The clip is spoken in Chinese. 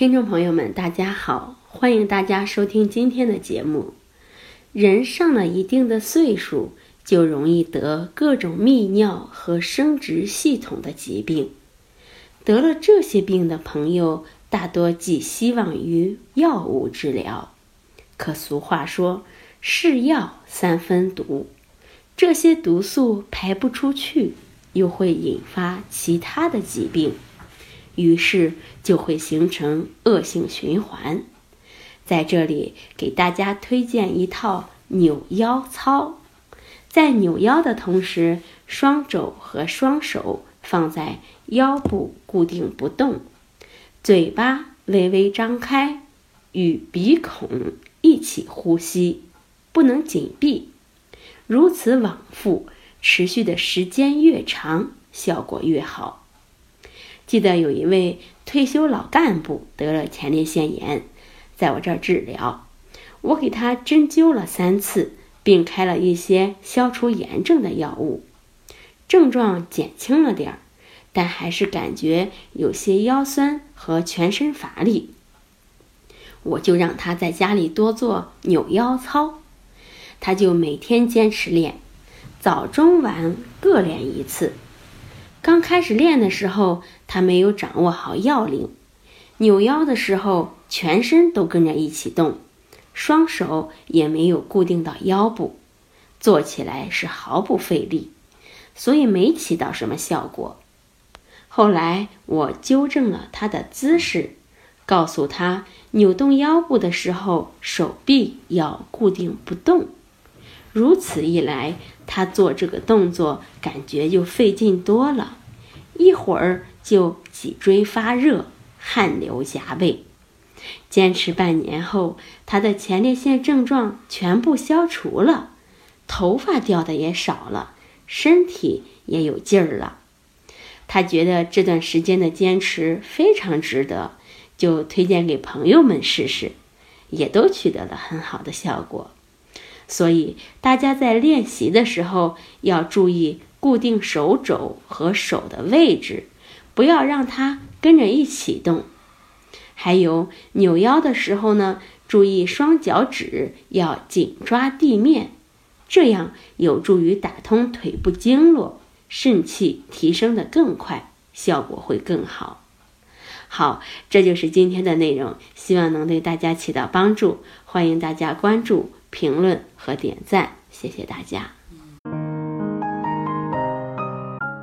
听众朋友们，大家好，欢迎大家收听今天的节目。人上了一定的岁数，就容易得各种泌尿和生殖系统的疾病。得了这些病的朋友，大多寄希望于药物治疗。可俗话说：“是药三分毒”，这些毒素排不出去，又会引发其他的疾病。于是就会形成恶性循环。在这里给大家推荐一套扭腰操，在扭腰的同时，双肘和双手放在腰部固定不动，嘴巴微微张开，与鼻孔一起呼吸，不能紧闭。如此往复，持续的时间越长，效果越好。记得有一位退休老干部得了前列腺炎，在我这儿治疗，我给他针灸了三次，并开了一些消除炎症的药物，症状减轻了点儿，但还是感觉有些腰酸和全身乏力。我就让他在家里多做扭腰操，他就每天坚持练，早中晚各练一次。刚开始练的时候，他没有掌握好要领，扭腰的时候全身都跟着一起动，双手也没有固定到腰部，做起来是毫不费力，所以没起到什么效果。后来我纠正了他的姿势，告诉他扭动腰部的时候手臂要固定不动，如此一来。他做这个动作，感觉就费劲多了，一会儿就脊椎发热、汗流浃背。坚持半年后，他的前列腺症状全部消除了，头发掉的也少了，身体也有劲儿了。他觉得这段时间的坚持非常值得，就推荐给朋友们试试，也都取得了很好的效果。所以，大家在练习的时候要注意固定手肘和手的位置，不要让它跟着一起动。还有扭腰的时候呢，注意双脚趾要紧抓地面，这样有助于打通腿部经络，肾气提升的更快，效果会更好。好，这就是今天的内容，希望能对大家起到帮助，欢迎大家关注。评论和点赞，谢谢大家。